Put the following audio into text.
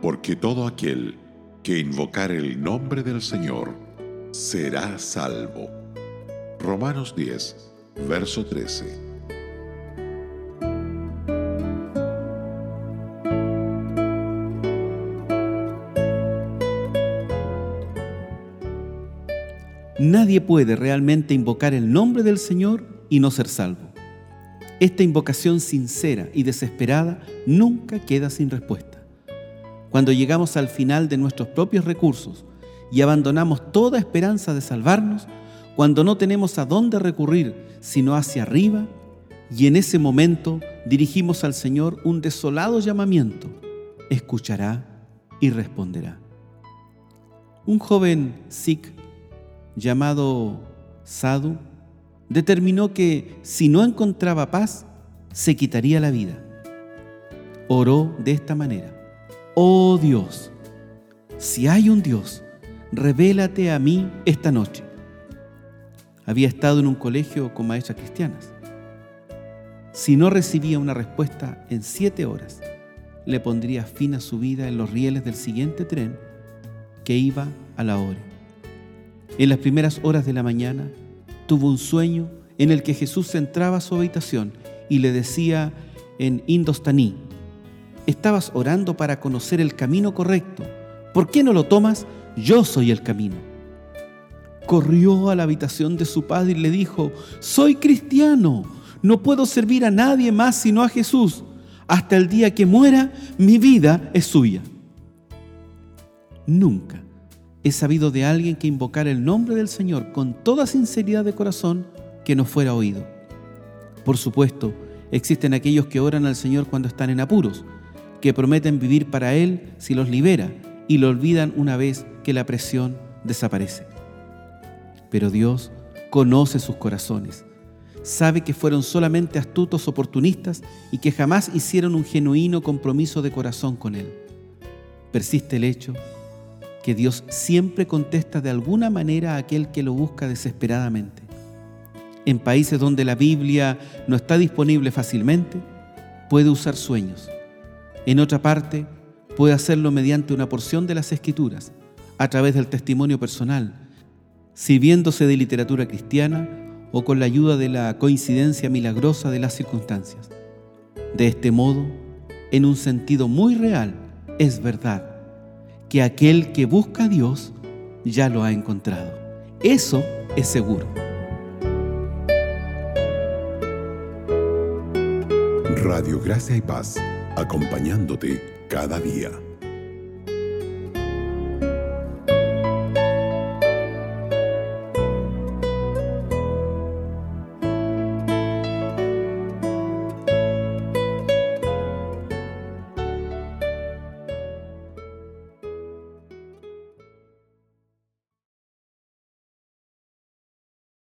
porque todo aquel que invocar el nombre del Señor será salvo. Romanos 10, verso 13. Nadie puede realmente invocar el nombre del Señor y no ser salvo. Esta invocación sincera y desesperada nunca queda sin respuesta. Cuando llegamos al final de nuestros propios recursos y abandonamos toda esperanza de salvarnos, cuando no tenemos a dónde recurrir sino hacia arriba, y en ese momento dirigimos al Señor un desolado llamamiento, escuchará y responderá. Un joven Sikh llamado Sadhu, determinó que si no encontraba paz, se quitaría la vida. Oró de esta manera, oh Dios, si hay un Dios, revélate a mí esta noche. Había estado en un colegio con maestras cristianas. Si no recibía una respuesta en siete horas, le pondría fin a su vida en los rieles del siguiente tren que iba a la hora. En las primeras horas de la mañana tuvo un sueño en el que Jesús entraba a su habitación y le decía en indostaní, estabas orando para conocer el camino correcto, ¿por qué no lo tomas? Yo soy el camino. Corrió a la habitación de su padre y le dijo, soy cristiano, no puedo servir a nadie más sino a Jesús. Hasta el día que muera, mi vida es suya. Nunca he sabido de alguien que invocara el nombre del Señor con toda sinceridad de corazón que no fuera oído. Por supuesto, existen aquellos que oran al Señor cuando están en apuros, que prometen vivir para Él si los libera y lo olvidan una vez que la presión desaparece. Pero Dios conoce sus corazones, sabe que fueron solamente astutos oportunistas y que jamás hicieron un genuino compromiso de corazón con Él. Persiste el hecho que Dios siempre contesta de alguna manera a aquel que lo busca desesperadamente. En países donde la Biblia no está disponible fácilmente, puede usar sueños. En otra parte, puede hacerlo mediante una porción de las escrituras, a través del testimonio personal, sirviéndose de literatura cristiana o con la ayuda de la coincidencia milagrosa de las circunstancias. De este modo, en un sentido muy real, es verdad que aquel que busca a Dios ya lo ha encontrado. Eso es seguro. Radio Gracia y Paz, acompañándote cada día.